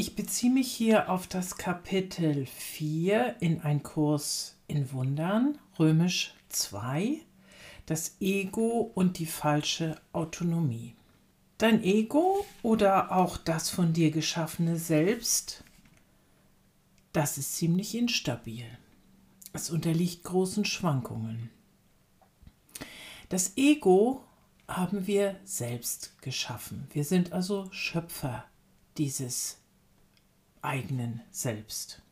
Ich beziehe mich hier auf das Kapitel 4 in ein Kurs in Wundern, römisch 2, das Ego und die falsche Autonomie. Dein Ego oder auch das von dir geschaffene Selbst, das ist ziemlich instabil. Es unterliegt großen Schwankungen. Das Ego haben wir selbst geschaffen. Wir sind also Schöpfer dieses eigenen Selbst.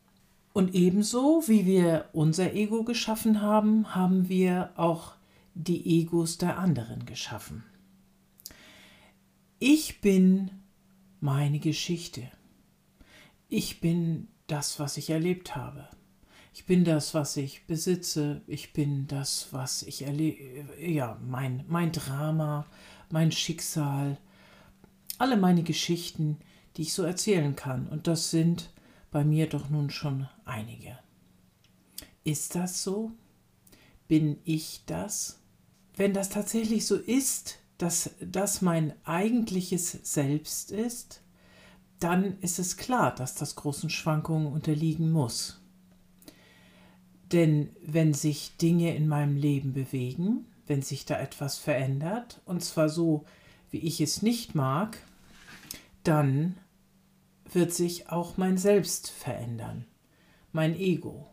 Und ebenso wie wir unser Ego geschaffen haben, haben wir auch die Egos der anderen geschaffen. Ich bin meine Geschichte. Ich bin das, was ich erlebt habe. Ich bin das, was ich besitze. Ich bin das, was ich erlebe. Ja, mein, mein Drama, mein Schicksal, alle meine Geschichten, die ich so erzählen kann. Und das sind bei mir doch nun schon einige. Ist das so? Bin ich das? Wenn das tatsächlich so ist, dass das mein eigentliches Selbst ist, dann ist es klar, dass das großen Schwankungen unterliegen muss. Denn wenn sich Dinge in meinem Leben bewegen, wenn sich da etwas verändert, und zwar so, wie ich es nicht mag, dann wird sich auch mein Selbst verändern, mein Ego.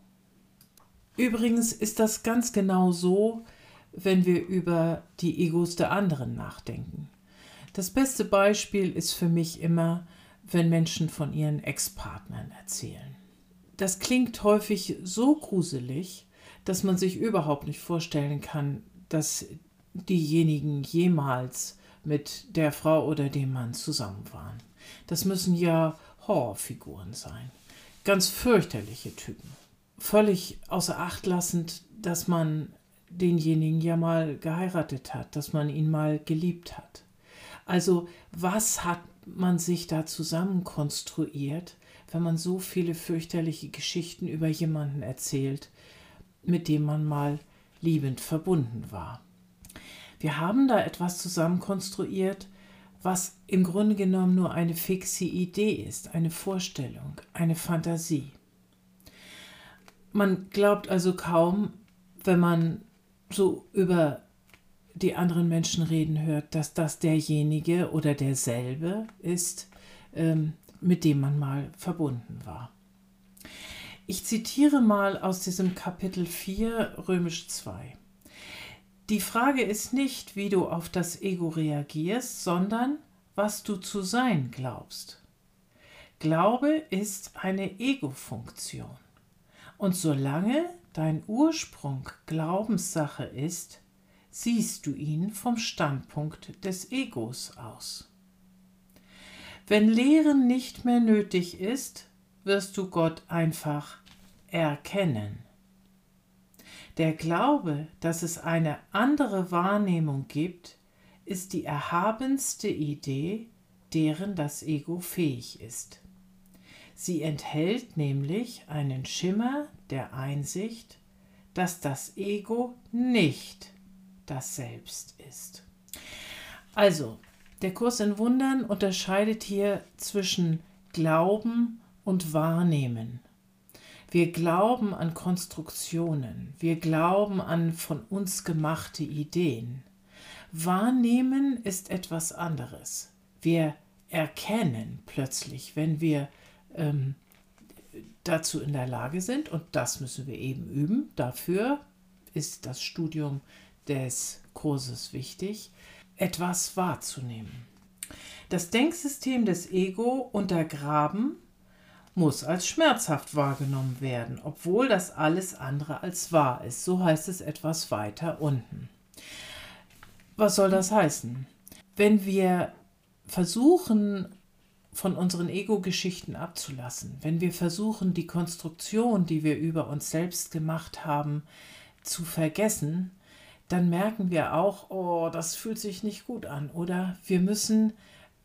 Übrigens ist das ganz genau so, wenn wir über die Egos der anderen nachdenken. Das beste Beispiel ist für mich immer, wenn Menschen von ihren Ex-Partnern erzählen. Das klingt häufig so gruselig, dass man sich überhaupt nicht vorstellen kann, dass diejenigen jemals mit der Frau oder dem Mann zusammen waren. Das müssen ja Horrorfiguren sein. Ganz fürchterliche Typen. Völlig außer Acht lassend, dass man denjenigen ja mal geheiratet hat, dass man ihn mal geliebt hat. Also was hat man sich da zusammen konstruiert, wenn man so viele fürchterliche Geschichten über jemanden erzählt, mit dem man mal liebend verbunden war. Wir haben da etwas zusammen konstruiert, was im Grunde genommen nur eine fixe Idee ist, eine Vorstellung, eine Fantasie. Man glaubt also kaum, wenn man so über die anderen Menschen reden hört, dass das derjenige oder derselbe ist, ähm, mit dem man mal verbunden war. Ich zitiere mal aus diesem Kapitel 4 römisch 2. Die Frage ist nicht, wie du auf das Ego reagierst, sondern was du zu sein glaubst. Glaube ist eine Ego-Funktion. Und solange dein Ursprung Glaubenssache ist, siehst du ihn vom Standpunkt des Egos aus. Wenn Lehren nicht mehr nötig ist, wirst du Gott einfach erkennen. Der Glaube, dass es eine andere Wahrnehmung gibt, ist die erhabenste Idee, deren das Ego fähig ist. Sie enthält nämlich einen Schimmer der Einsicht, dass das Ego nicht das Selbst ist. Also, der Kurs in Wundern unterscheidet hier zwischen Glauben und Wahrnehmen. Wir glauben an Konstruktionen, wir glauben an von uns gemachte Ideen. Wahrnehmen ist etwas anderes. Wir erkennen plötzlich, wenn wir ähm, dazu in der Lage sind, und das müssen wir eben üben, dafür ist das Studium des Kurses wichtig, etwas wahrzunehmen. Das Denksystem des Ego untergraben muss als schmerzhaft wahrgenommen werden, obwohl das alles andere als wahr ist. So heißt es etwas weiter unten. Was soll das heißen? Wenn wir versuchen, von unseren Ego-Geschichten abzulassen, wenn wir versuchen, die Konstruktion, die wir über uns selbst gemacht haben, zu vergessen, dann merken wir auch, oh, das fühlt sich nicht gut an. Oder wir müssen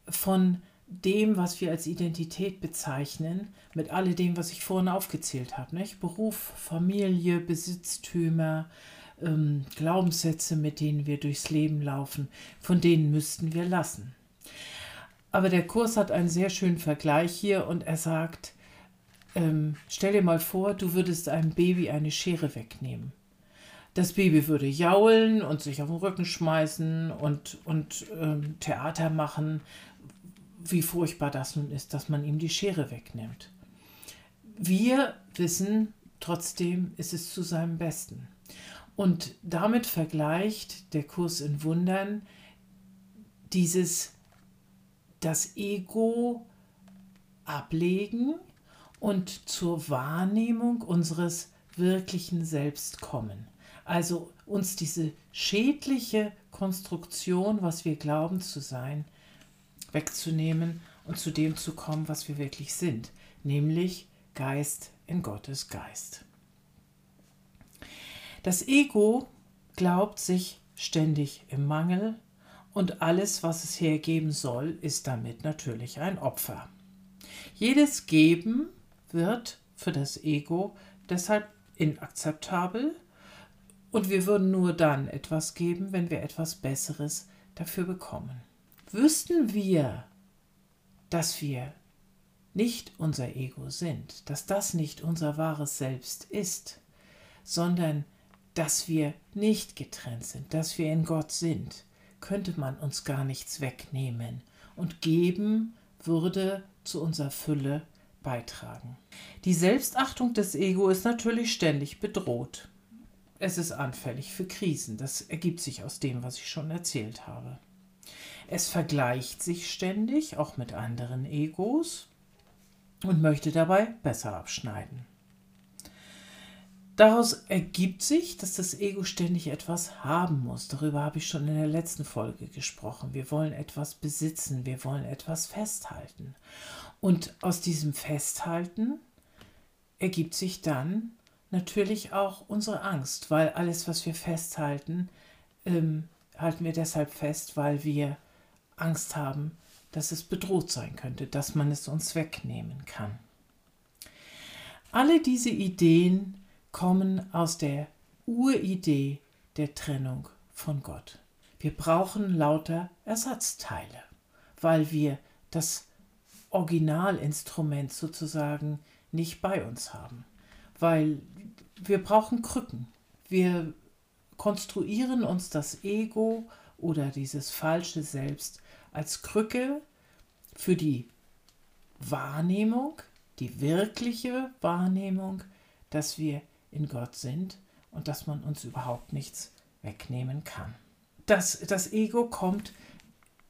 von dem, was wir als Identität bezeichnen, mit alledem, was ich vorhin aufgezählt habe, nicht? Beruf, Familie, Besitztümer, ähm, Glaubenssätze, mit denen wir durchs Leben laufen, von denen müssten wir lassen. Aber der Kurs hat einen sehr schönen Vergleich hier und er sagt, ähm, stell dir mal vor, du würdest einem Baby eine Schere wegnehmen. Das Baby würde jaulen und sich auf den Rücken schmeißen und, und ähm, Theater machen, wie furchtbar das nun ist, dass man ihm die Schere wegnimmt. Wir wissen, trotzdem ist es zu seinem Besten. Und damit vergleicht der Kurs in Wundern dieses das Ego ablegen und zur Wahrnehmung unseres wirklichen Selbst kommen. Also uns diese schädliche Konstruktion, was wir glauben zu sein, wegzunehmen und zu dem zu kommen, was wir wirklich sind, nämlich Geist in Gottes Geist. Das Ego glaubt sich ständig im Mangel und alles, was es hergeben soll, ist damit natürlich ein Opfer. Jedes Geben wird für das Ego deshalb inakzeptabel und wir würden nur dann etwas geben, wenn wir etwas Besseres dafür bekommen. Wüssten wir, dass wir nicht unser Ego sind, dass das nicht unser wahres Selbst ist, sondern dass wir nicht getrennt sind, dass wir in Gott sind, könnte man uns gar nichts wegnehmen und geben würde zu unserer Fülle beitragen. Die Selbstachtung des Ego ist natürlich ständig bedroht. Es ist anfällig für Krisen, das ergibt sich aus dem, was ich schon erzählt habe. Es vergleicht sich ständig, auch mit anderen Egos, und möchte dabei besser abschneiden. Daraus ergibt sich, dass das Ego ständig etwas haben muss. Darüber habe ich schon in der letzten Folge gesprochen. Wir wollen etwas besitzen, wir wollen etwas festhalten. Und aus diesem Festhalten ergibt sich dann natürlich auch unsere Angst, weil alles, was wir festhalten, ähm, halten wir deshalb fest, weil wir Angst haben, dass es bedroht sein könnte, dass man es uns wegnehmen kann. Alle diese Ideen kommen aus der Uridee der Trennung von Gott. Wir brauchen lauter Ersatzteile, weil wir das Originalinstrument sozusagen nicht bei uns haben. Weil wir brauchen Krücken. Wir konstruieren uns das Ego oder dieses falsche Selbst als Krücke für die Wahrnehmung, die wirkliche Wahrnehmung, dass wir in Gott sind und dass man uns überhaupt nichts wegnehmen kann. Das, das Ego kommt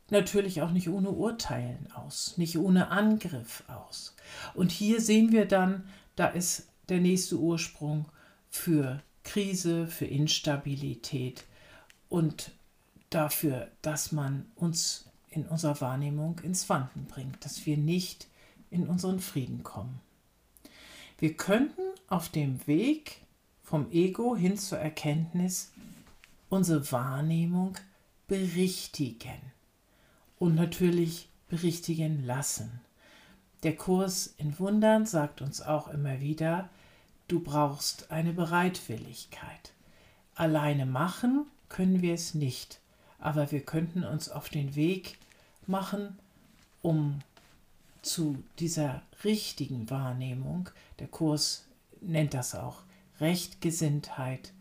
natürlich auch nicht ohne Urteilen aus, nicht ohne Angriff aus. Und hier sehen wir dann, da ist der nächste Ursprung für Krise, für Instabilität und dafür, dass man uns in unserer Wahrnehmung ins Wanken bringt, dass wir nicht in unseren Frieden kommen. Wir könnten auf dem Weg vom Ego hin zur Erkenntnis unsere Wahrnehmung berichtigen und natürlich berichtigen lassen. Der Kurs in Wundern sagt uns auch immer wieder, du brauchst eine Bereitwilligkeit. Alleine machen können wir es nicht, aber wir könnten uns auf den Weg machen, um zu dieser richtigen Wahrnehmung, der Kurs nennt das auch Rechtgesinntheit,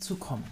zu kommen.